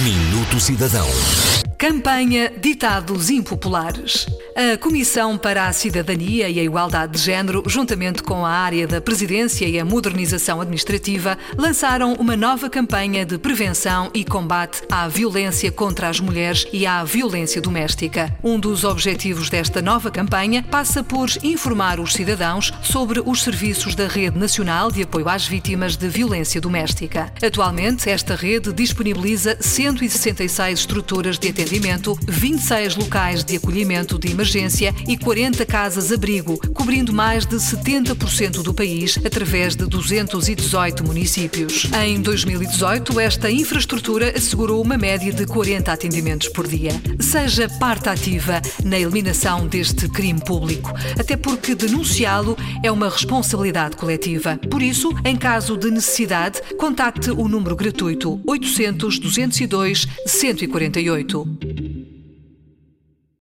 Minuto Cidadão. Campanha Ditados Impopulares. A Comissão para a Cidadania e a Igualdade de Género, juntamente com a área da Presidência e a Modernização Administrativa, lançaram uma nova campanha de prevenção e combate à violência contra as mulheres e à violência doméstica. Um dos objetivos desta nova campanha passa por informar os cidadãos sobre os serviços da Rede Nacional de Apoio às Vítimas de Violência Doméstica. Atualmente, esta rede disponibiliza 166 estruturas de atendimento atendimento, 26 locais de acolhimento de emergência e 40 casas-abrigo, cobrindo mais de 70% do país através de 218 municípios. Em 2018, esta infraestrutura assegurou uma média de 40 atendimentos por dia. Seja parte ativa na eliminação deste crime público, até porque denunciá-lo é uma responsabilidade coletiva. Por isso, em caso de necessidade, contacte o número gratuito 800 202 148.